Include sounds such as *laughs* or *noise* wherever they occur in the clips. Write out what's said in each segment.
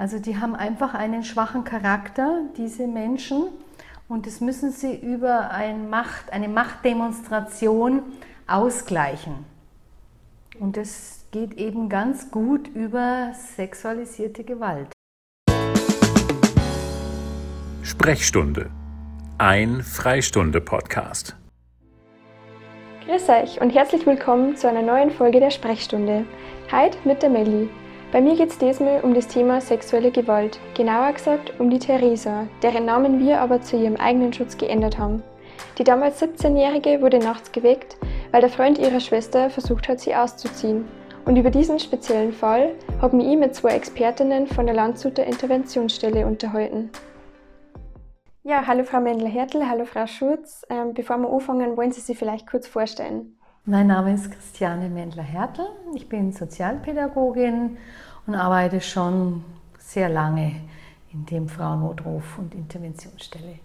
Also die haben einfach einen schwachen Charakter, diese Menschen, und das müssen sie über ein Macht, eine Machtdemonstration ausgleichen. Und das geht eben ganz gut über sexualisierte Gewalt. Sprechstunde. Ein Freistunde-Podcast. Grüß euch und herzlich willkommen zu einer neuen Folge der Sprechstunde. Heute mit der Melli. Bei mir geht es diesmal um das Thema sexuelle Gewalt, genauer gesagt um die Theresa, deren Namen wir aber zu ihrem eigenen Schutz geändert haben. Die damals 17-Jährige wurde nachts geweckt, weil der Freund ihrer Schwester versucht hat, sie auszuziehen. Und über diesen speziellen Fall haben ich mit zwei Expertinnen von der Landshuter Interventionsstelle unterhalten. Ja, hallo Frau Mendler-Hertel, hallo Frau Schutz. Ähm, bevor wir anfangen, wollen Sie sich vielleicht kurz vorstellen? Mein Name ist Christiane Mendler-Hertel. Ich bin Sozialpädagogin und arbeite schon sehr lange in dem Frauennotruf und Interventionsstelle.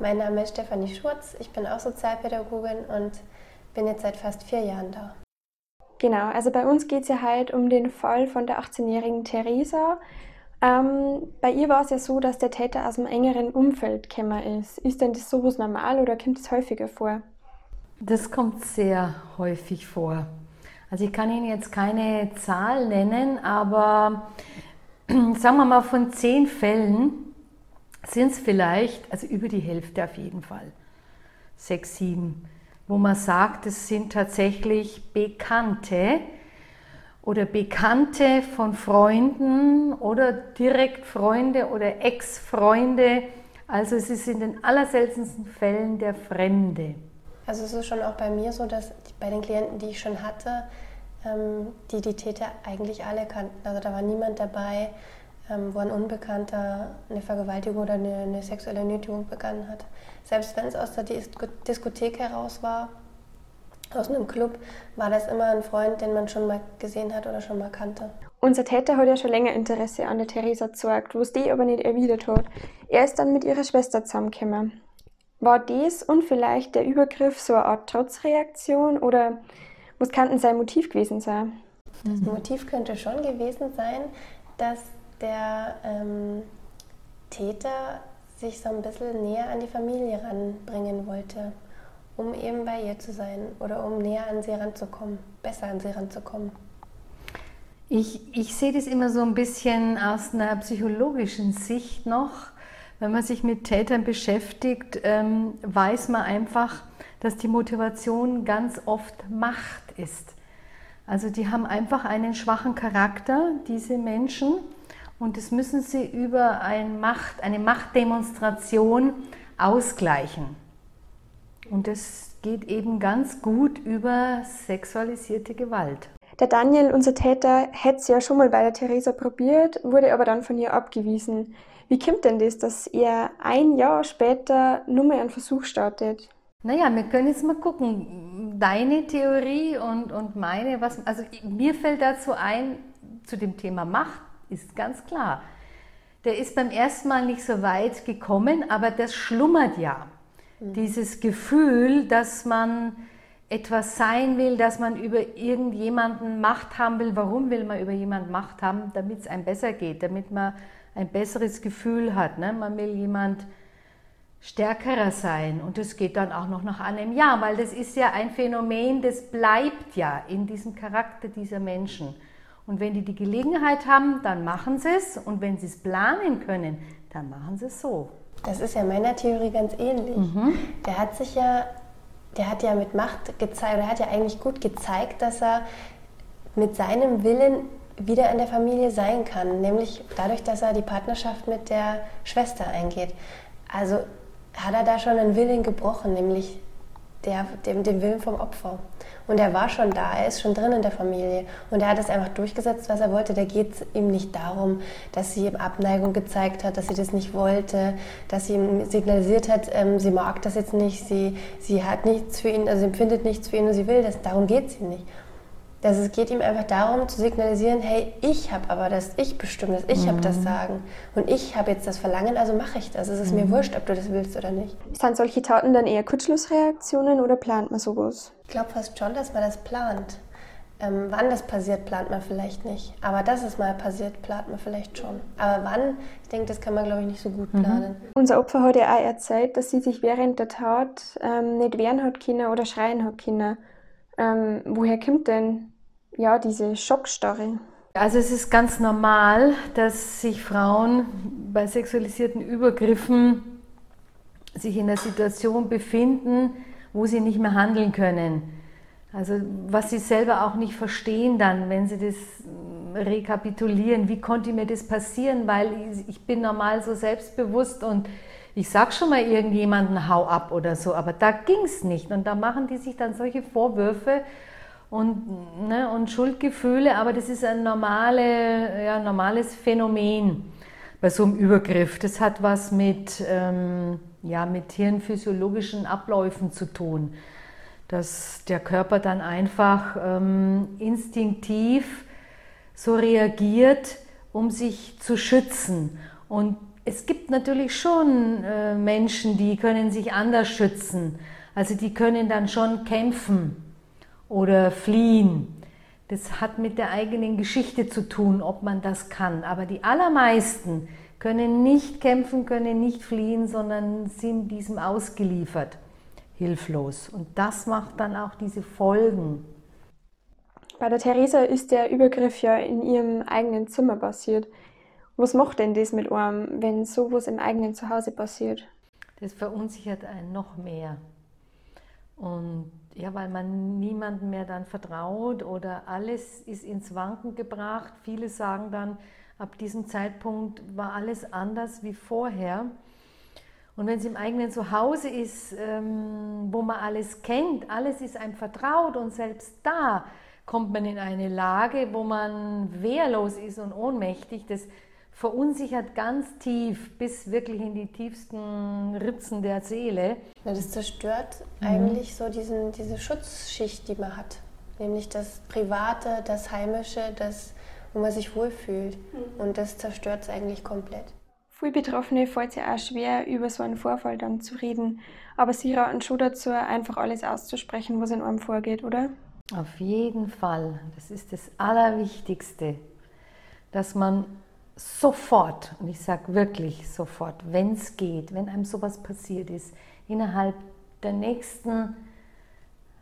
Mein Name ist Stefanie Schurz. Ich bin auch Sozialpädagogin und bin jetzt seit fast vier Jahren da. Genau, also bei uns geht es ja halt um den Fall von der 18-jährigen Theresa. Ähm, bei ihr war es ja so, dass der Täter aus einem engeren Umfeld gekommen ist. Ist denn das sowas normal oder kommt es häufiger vor? Das kommt sehr häufig vor. Also ich kann Ihnen jetzt keine Zahl nennen, aber *clears throat* sagen wir mal von zehn Fällen sind es vielleicht, also über die Hälfte auf jeden Fall, sechs, sieben, wo man sagt, es sind tatsächlich Bekannte oder Bekannte von Freunden oder direkt Freunde oder Ex-Freunde. Also es ist in den allerseltensten Fällen der Fremde. Also es ist schon auch bei mir so, dass bei den Klienten, die ich schon hatte, ähm, die die Täter eigentlich alle kannten. Also da war niemand dabei, ähm, wo ein Unbekannter eine Vergewaltigung oder eine, eine sexuelle Nötigung begangen hat. Selbst wenn es aus der Diskothek heraus war, aus einem Club, war das immer ein Freund, den man schon mal gesehen hat oder schon mal kannte. Unser Täter hat ja schon länger Interesse an der Theresa gezeigt, was die aber nicht erwidert hat. Er ist dann mit ihrer Schwester zusammengekommen. War dies und vielleicht der Übergriff so eine Art Trotzreaktion oder was kann denn sein Motiv gewesen sein? Das Motiv könnte schon gewesen sein, dass der ähm, Täter sich so ein bisschen näher an die Familie ranbringen wollte, um eben bei ihr zu sein oder um näher an sie ranzukommen, besser an sie ranzukommen. Ich, ich sehe das immer so ein bisschen aus einer psychologischen Sicht noch wenn man sich mit Tätern beschäftigt, ähm, weiß man einfach, dass die Motivation ganz oft Macht ist. Also die haben einfach einen schwachen Charakter, diese Menschen, und das müssen sie über ein Macht, eine Machtdemonstration ausgleichen. Und das geht eben ganz gut über sexualisierte Gewalt. Der Daniel, unser Täter, hätte es ja schon mal bei der Theresa probiert, wurde aber dann von ihr abgewiesen. Wie kommt denn das, dass er ein Jahr später nur mehr einen Versuch startet? Naja, wir können jetzt mal gucken. Deine Theorie und, und meine, was, also mir fällt dazu ein, zu dem Thema Macht ist ganz klar. Der ist beim ersten Mal nicht so weit gekommen, aber das schlummert ja. Mhm. Dieses Gefühl, dass man etwas sein will, dass man über irgendjemanden Macht haben will. Warum will man über jemanden Macht haben? Damit es einem besser geht, damit man ein besseres Gefühl hat. Ne? Man will jemand stärkerer sein und das geht dann auch noch nach einem Jahr, weil das ist ja ein Phänomen, das bleibt ja in diesem Charakter dieser Menschen. Und wenn die die Gelegenheit haben, dann machen sie es und wenn sie es planen können, dann machen sie es so. Das ist ja meiner Theorie ganz ähnlich. Mhm. Der hat sich ja, der hat ja mit Macht gezeigt, oder hat ja eigentlich gut gezeigt, dass er mit seinem Willen wieder in der Familie sein kann, nämlich dadurch, dass er die Partnerschaft mit der Schwester eingeht. Also hat er da schon einen Willen gebrochen, nämlich der, dem, den Willen vom Opfer. Und er war schon da, er ist schon drin in der Familie. Und er hat es einfach durchgesetzt, was er wollte. Da geht es ihm nicht darum, dass sie ihm Abneigung gezeigt hat, dass sie das nicht wollte, dass sie ihm signalisiert hat, ähm, sie mag das jetzt nicht, sie, sie hat nichts für ihn, also sie empfindet nichts für ihn und sie will das. Darum geht es ihm nicht. Dass es geht ihm einfach darum zu signalisieren, hey, ich habe aber das, ich bestimme das, ich mhm. habe das Sagen und ich habe jetzt das Verlangen, also mache ich das. Es ist mhm. mir wurscht, ob du das willst oder nicht. Sind solche Taten dann eher Kurzschlussreaktionen oder plant man sowas? Ich glaube fast schon, dass man das plant. Ähm, wann das passiert, plant man vielleicht nicht. Aber dass es mal passiert, plant man vielleicht schon. Aber wann, ich denke, das kann man, glaube ich, nicht so gut mhm. planen. Mhm. Unser Opfer hat ja auch erzählt, dass sie sich während der Tat ähm, nicht wehren hat können oder schreien hat können. Ähm, woher kommt denn ja, diese Schockstarre? Also es ist ganz normal, dass sich Frauen bei sexualisierten Übergriffen sich in einer Situation befinden, wo sie nicht mehr handeln können. Also was sie selber auch nicht verstehen dann, wenn sie das mm, rekapitulieren, wie konnte mir das passieren, weil ich bin normal so selbstbewusst und ich sag schon mal irgendjemanden hau ab oder so, aber da ging es nicht und da machen die sich dann solche Vorwürfe und, ne, und Schuldgefühle, aber das ist ein normale, ja, normales Phänomen bei so einem Übergriff. Das hat was mit, ähm, ja, mit hirnphysiologischen Abläufen zu tun dass der Körper dann einfach ähm, instinktiv so reagiert, um sich zu schützen. Und es gibt natürlich schon äh, Menschen, die können sich anders schützen. Also die können dann schon kämpfen oder fliehen. Das hat mit der eigenen Geschichte zu tun, ob man das kann. Aber die allermeisten können nicht kämpfen, können nicht fliehen, sondern sind diesem ausgeliefert hilflos. Und das macht dann auch diese Folgen. Bei der Theresa ist der Übergriff ja in ihrem eigenen Zimmer passiert. Was macht denn das mit einem, wenn sowas im eigenen Zuhause passiert? Das verunsichert einen noch mehr. Und ja, weil man niemandem mehr dann vertraut oder alles ist ins Wanken gebracht. Viele sagen dann, ab diesem Zeitpunkt war alles anders wie vorher. Und wenn es im eigenen Zuhause ist, ähm, wo man alles kennt, alles ist einem vertraut und selbst da kommt man in eine Lage, wo man wehrlos ist und ohnmächtig. Das verunsichert ganz tief bis wirklich in die tiefsten Ritzen der Seele. Das zerstört mhm. eigentlich so diesen, diese Schutzschicht, die man hat. Nämlich das Private, das Heimische, das, wo man sich wohlfühlt. Mhm. Und das zerstört es eigentlich komplett. Viele Betroffene fällt es ja auch schwer, über so einen Vorfall dann zu reden. Aber Sie raten schon dazu, einfach alles auszusprechen, was in einem vorgeht, oder? Auf jeden Fall. Das ist das Allerwichtigste, dass man sofort, und ich sage wirklich sofort, wenn es geht, wenn einem sowas passiert ist, innerhalb der nächsten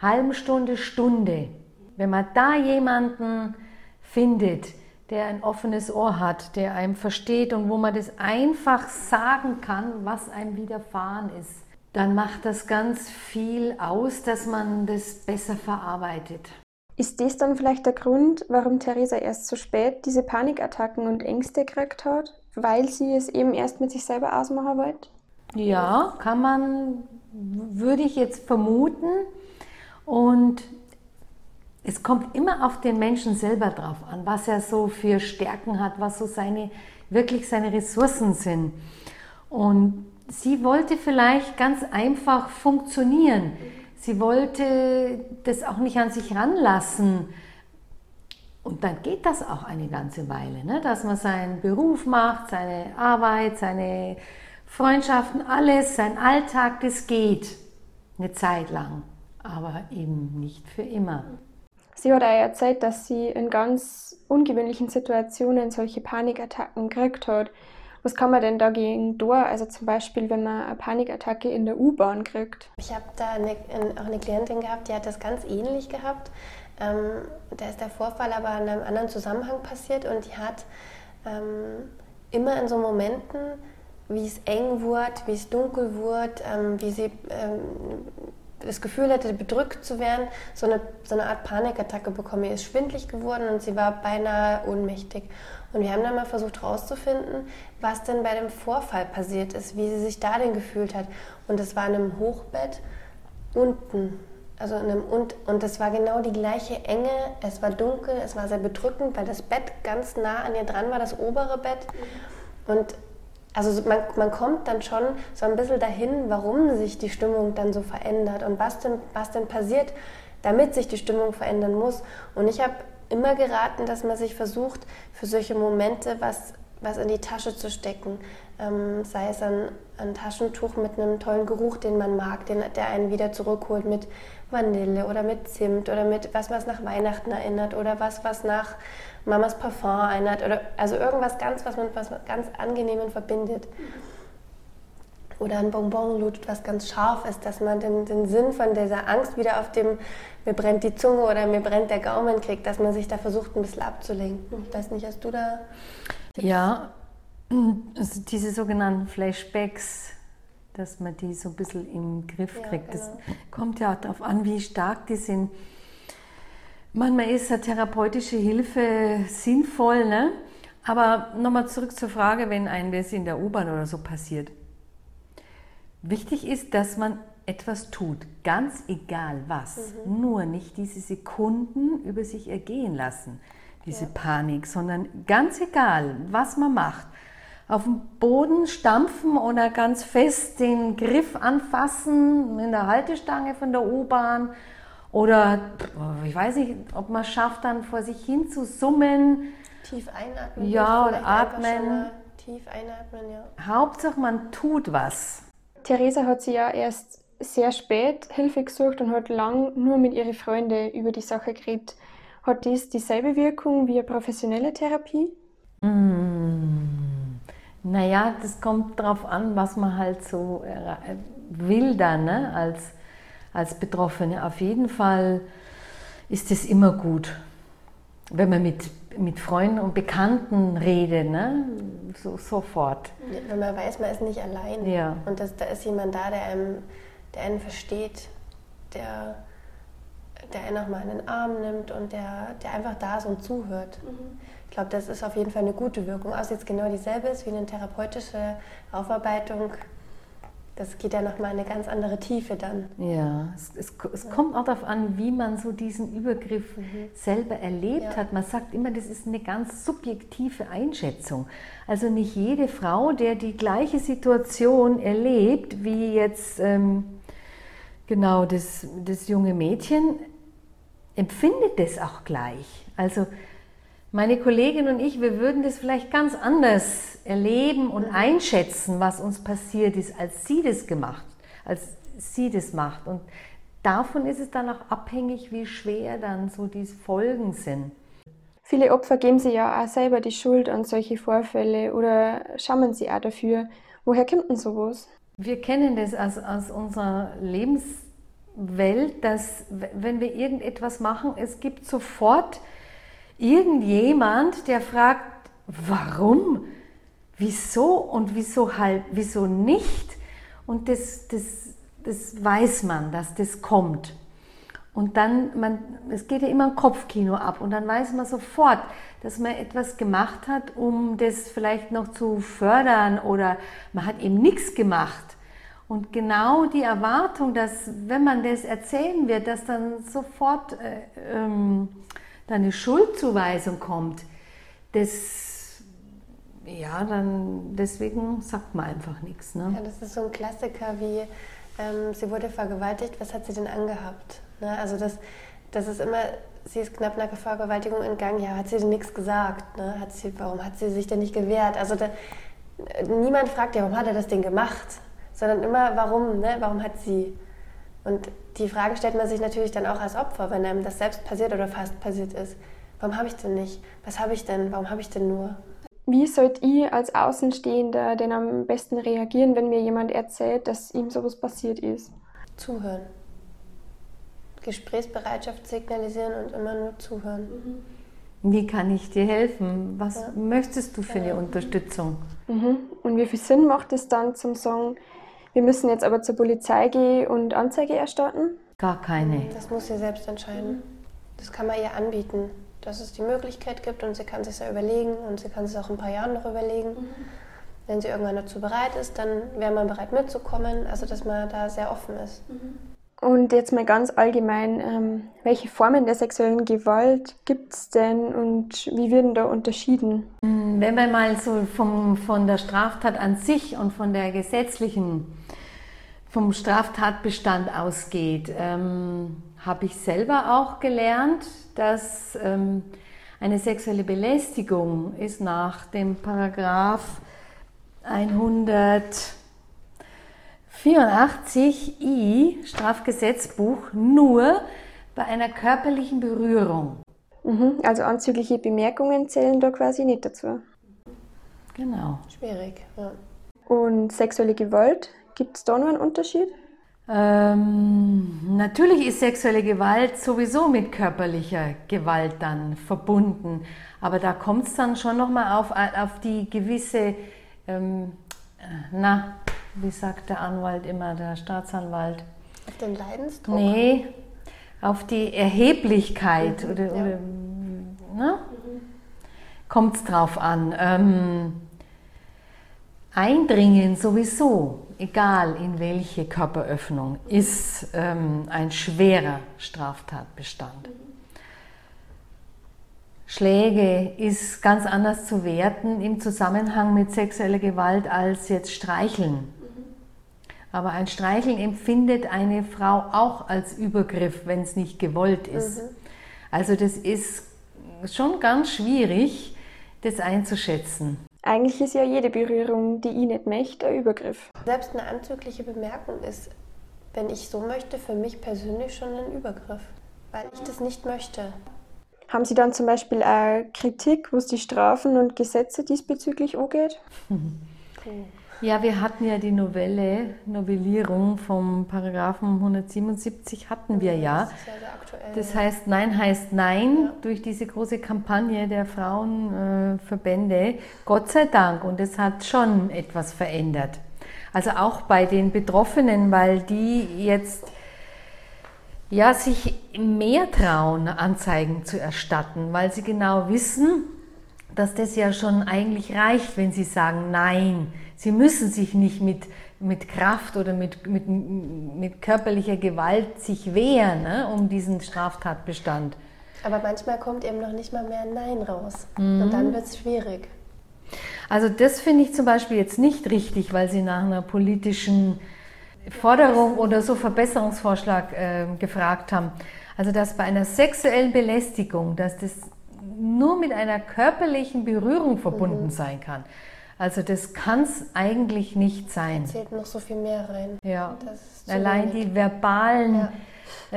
halben Stunde, Stunde, wenn man da jemanden findet, der ein offenes Ohr hat, der einem versteht und wo man das einfach sagen kann, was einem widerfahren ist, dann macht das ganz viel aus, dass man das besser verarbeitet. Ist das dann vielleicht der Grund, warum Theresa erst so spät diese Panikattacken und Ängste gekriegt hat, weil sie es eben erst mit sich selber ausmachen wollte? Ja, kann man, würde ich jetzt vermuten. Und es kommt immer auf den Menschen selber drauf an, was er so für Stärken hat, was so seine, wirklich seine Ressourcen sind. Und sie wollte vielleicht ganz einfach funktionieren. Sie wollte das auch nicht an sich ranlassen. Und dann geht das auch eine ganze Weile, ne? dass man seinen Beruf macht, seine Arbeit, seine Freundschaften, alles, sein Alltag, das geht eine Zeit lang, aber eben nicht für immer. Sie hat auch erzählt, dass sie in ganz ungewöhnlichen Situationen solche Panikattacken gekriegt hat. Was kann man denn dagegen tun? Also zum Beispiel, wenn man eine Panikattacke in der U-Bahn kriegt. Ich habe da eine, auch eine Klientin gehabt, die hat das ganz ähnlich gehabt. Ähm, da ist der Vorfall aber in einem anderen Zusammenhang passiert und die hat ähm, immer in so Momenten, wie es eng wurde, wie es dunkel wurde, ähm, wie sie ähm, das Gefühl hatte, bedrückt zu werden, so eine, so eine Art Panikattacke bekommen. Ihr ist schwindlig geworden und sie war beinahe ohnmächtig. Und wir haben dann mal versucht herauszufinden, was denn bei dem Vorfall passiert ist, wie sie sich da denn gefühlt hat. Und es war in einem Hochbett unten. Also in einem, und, und es war genau die gleiche Enge. Es war dunkel, es war sehr bedrückend, weil das Bett ganz nah an ihr dran war, das obere Bett. Und also man, man kommt dann schon so ein bisschen dahin, warum sich die Stimmung dann so verändert und was denn, was denn passiert, damit sich die Stimmung verändern muss. Und ich habe immer geraten, dass man sich versucht, für solche Momente was was in die Tasche zu stecken. Ähm, sei es ein, ein, Taschentuch mit einem tollen Geruch, den man mag, den, der einen wieder zurückholt mit Vanille oder mit Zimt oder mit was, was nach Weihnachten erinnert oder was, was nach Mamas Parfum erinnert oder also irgendwas ganz, was man was ganz Angenehmen verbindet. Oder ein Bonbon lutscht, was ganz scharf ist, dass man den, den Sinn von dieser Angst wieder auf dem mir brennt die Zunge oder mir brennt der Gaumen kriegt, dass man sich da versucht, ein bisschen abzulenken. Ich weiß nicht, hast du da ja, also diese sogenannten Flashbacks, dass man die so ein bisschen im Griff kriegt. Ja, genau. Das kommt ja auch darauf an, wie stark die sind. Manchmal ist eine therapeutische Hilfe sinnvoll, ne? aber nochmal zurück zur Frage, wenn ein das in der U-Bahn oder so passiert. Wichtig ist, dass man etwas tut, ganz egal was, mhm. nur nicht diese Sekunden über sich ergehen lassen diese ja. Panik, sondern ganz egal, was man macht, auf dem Boden stampfen oder ganz fest den Griff anfassen in der Haltestange von der U-Bahn oder ich weiß nicht, ob man schafft, dann vor sich hin zu summen. Tief einatmen. Ja, oder atmen. Tief einatmen, ja. Hauptsache, man tut was. Theresa hat sie ja erst sehr spät Hilfe gesucht und hat lang nur mit ihren Freunden über die Sache geredet. Hat dies dieselbe Wirkung wie eine professionelle Therapie? Mm. Naja, das kommt darauf an, was man halt so äh, will dann ne? als, als Betroffene. Auf jeden Fall ist es immer gut, wenn man mit, mit Freunden und Bekannten redet, ne? so, sofort. Wenn man weiß, man ist nicht allein ja. und das, da ist jemand da, der, einem, der einen versteht, der der einen auch mal in den Arm nimmt und der, der einfach da ist und zuhört. Mhm. Ich glaube, das ist auf jeden Fall eine gute Wirkung. Ob es jetzt genau dieselbe ist wie eine therapeutische Aufarbeitung, das geht ja nochmal eine ganz andere Tiefe dann. Ja, es, es, es ja. kommt auch darauf an, wie man so diesen Übergriff mhm. selber erlebt ja. hat. Man sagt immer, das ist eine ganz subjektive Einschätzung. Also nicht jede Frau, der die gleiche Situation erlebt, wie jetzt ähm, genau das, das junge Mädchen, empfindet das auch gleich. Also meine Kollegin und ich, wir würden das vielleicht ganz anders erleben und einschätzen, was uns passiert ist, als sie das gemacht, als sie das macht. Und davon ist es dann auch abhängig, wie schwer dann so die Folgen sind. Viele Opfer geben sich ja auch selber die Schuld an solche Vorfälle oder schammen sie auch dafür. Woher kommt denn sowas? Wir kennen das aus, aus unserer Lebens Welt, dass wenn wir irgendetwas machen, es gibt sofort irgendjemand, der fragt, warum, wieso und wieso halt, wieso nicht. Und das, das, das weiß man, dass das kommt. Und dann, man, es geht ja immer ein Kopfkino ab und dann weiß man sofort, dass man etwas gemacht hat, um das vielleicht noch zu fördern oder man hat eben nichts gemacht. Und genau die Erwartung, dass wenn man das erzählen wird, dass dann sofort äh, ähm, eine Schuldzuweisung kommt, das, ja, dann deswegen sagt man einfach nichts. Ne? Ja, das ist so ein Klassiker wie, ähm, sie wurde vergewaltigt, was hat sie denn angehabt? Ne? Also das, das ist immer, sie ist knapp nach Vergewaltigung entgangen, ja, hat sie denn nichts gesagt? Ne? Hat sie, warum hat sie sich denn nicht gewehrt? Also da, niemand fragt ja, warum hat er das denn gemacht? sondern immer, warum, ne? warum hat sie? Und die Fragen stellt man sich natürlich dann auch als Opfer, wenn einem das selbst passiert oder fast passiert ist. Warum habe ich denn nicht? Was habe ich denn? Warum habe ich denn nur? Wie sollt ihr als Außenstehender denn am besten reagieren, wenn mir jemand erzählt, dass ihm sowas passiert ist? Zuhören. Gesprächsbereitschaft signalisieren und immer nur zuhören. Mhm. Wie kann ich dir helfen? Was ja. möchtest du für eine Unterstützung? Mhm. Und wie viel Sinn macht es dann zum Sagen, wir müssen jetzt aber zur Polizei gehen und Anzeige erstatten? Gar keine. Das muss sie selbst entscheiden. Das kann man ihr anbieten, dass es die Möglichkeit gibt und sie kann sich ja überlegen und sie kann es auch in ein paar Jahren noch überlegen. Mhm. Wenn sie irgendwann dazu bereit ist, dann wäre man bereit mitzukommen. Also dass man da sehr offen ist. Mhm. Und jetzt mal ganz allgemein, ähm, welche Formen der sexuellen Gewalt gibt es denn und wie werden da unterschieden? Hm, wenn man mal so vom, von der Straftat an sich und von der gesetzlichen, vom Straftatbestand ausgeht, ähm, habe ich selber auch gelernt, dass ähm, Eine sexuelle Belästigung ist nach dem Paragraph 184i Strafgesetzbuch nur bei einer körperlichen Berührung. Mhm, also anzügliche Bemerkungen zählen da quasi nicht dazu. Genau. Schwierig, ja. Und sexuelle Gewalt, gibt es da noch einen Unterschied? Ähm, natürlich ist sexuelle Gewalt sowieso mit körperlicher Gewalt dann verbunden, aber da kommt es dann schon nochmal auf, auf die gewisse, ähm, na, wie sagt der Anwalt immer, der Staatsanwalt? Auf den Leidensdruck? Nee, auf die Erheblichkeit Mhm, oder, ja. oder ne? kommt es drauf an. Ähm, Eindringen sowieso, egal in welche Körperöffnung, ist ähm, ein schwerer Straftatbestand. Schläge ist ganz anders zu werten im Zusammenhang mit sexueller Gewalt als jetzt Streicheln. Aber ein Streicheln empfindet eine Frau auch als Übergriff, wenn es nicht gewollt ist. Also das ist schon ganz schwierig, das einzuschätzen. Eigentlich ist ja jede Berührung, die ich nicht möchte, ein Übergriff. Selbst eine anzügliche Bemerkung ist, wenn ich so möchte, für mich persönlich schon ein Übergriff, weil ich das nicht möchte. Haben Sie dann zum Beispiel auch Kritik, was die Strafen und Gesetze diesbezüglich angeht? *laughs* Ja, wir hatten ja die Novelle, Novellierung vom Paragraphen 177 hatten wir ja. Das ist ja sehr aktuell. Das heißt, Nein heißt Nein durch diese große Kampagne der Frauenverbände. Gott sei Dank. Und es hat schon etwas verändert. Also auch bei den Betroffenen, weil die jetzt ja, sich mehr trauen, Anzeigen zu erstatten, weil sie genau wissen, dass das ja schon eigentlich reicht, wenn sie sagen Nein. Sie müssen sich nicht mit, mit Kraft oder mit, mit, mit körperlicher Gewalt sich wehren ne, um diesen Straftatbestand. Aber manchmal kommt eben noch nicht mal mehr ein Nein raus. Mhm. Und dann wird es schwierig. Also das finde ich zum Beispiel jetzt nicht richtig, weil Sie nach einer politischen Forderung oder so Verbesserungsvorschlag äh, gefragt haben. Also dass bei einer sexuellen Belästigung, dass das nur mit einer körperlichen Berührung verbunden sein kann. Also das kann es eigentlich nicht sein. Zählt noch so viel mehr rein. Ja. Allein wenig. die verbalen, Ja.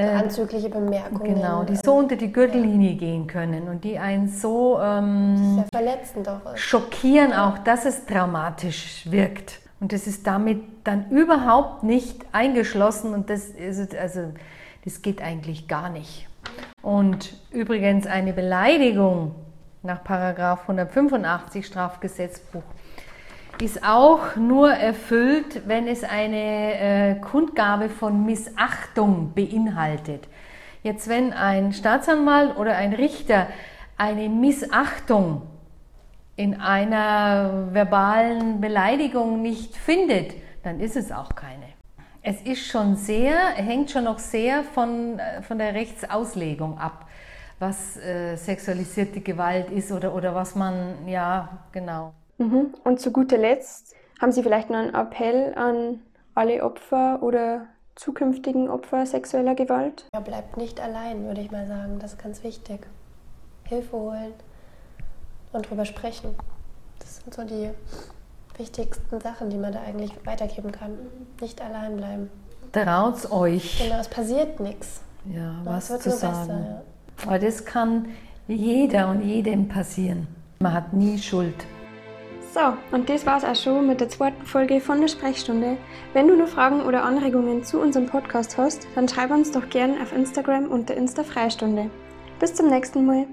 äh, Anzügliche Bemerkungen. genau, die so unter die Gürtellinie gehen können und die einen so ähm, Sehr verletzend auch ist. schockieren auch, dass es dramatisch wirkt. Und das ist damit dann überhaupt nicht eingeschlossen und das ist, also, das geht eigentlich gar nicht. Und übrigens eine Beleidigung nach Paragraph 185 Strafgesetzbuch ist auch nur erfüllt, wenn es eine äh, Kundgabe von Missachtung beinhaltet. Jetzt, wenn ein Staatsanwalt oder ein Richter eine Missachtung in einer verbalen Beleidigung nicht findet, dann ist es auch keine. Es ist schon sehr, hängt schon noch sehr von, äh, von der Rechtsauslegung ab, was äh, sexualisierte Gewalt ist oder, oder was man, ja, genau. Mhm. Und zu guter Letzt haben Sie vielleicht noch einen Appell an alle Opfer oder zukünftigen Opfer sexueller Gewalt? Ja, bleibt nicht allein, würde ich mal sagen. Das ist ganz wichtig. Hilfe holen und drüber sprechen. Das sind so die wichtigsten Sachen, die man da eigentlich weitergeben kann. Nicht allein bleiben. Traut's euch, Genau, es passiert nichts. ja, Es was wird zu nur sagen. besser. Ja. Aber das kann jeder und jedem passieren. Man hat nie Schuld. So, und das war's auch schon mit der zweiten Folge von der Sprechstunde. Wenn du noch Fragen oder Anregungen zu unserem Podcast hast, dann schreib uns doch gern auf Instagram unter Insta Freistunde. Bis zum nächsten Mal.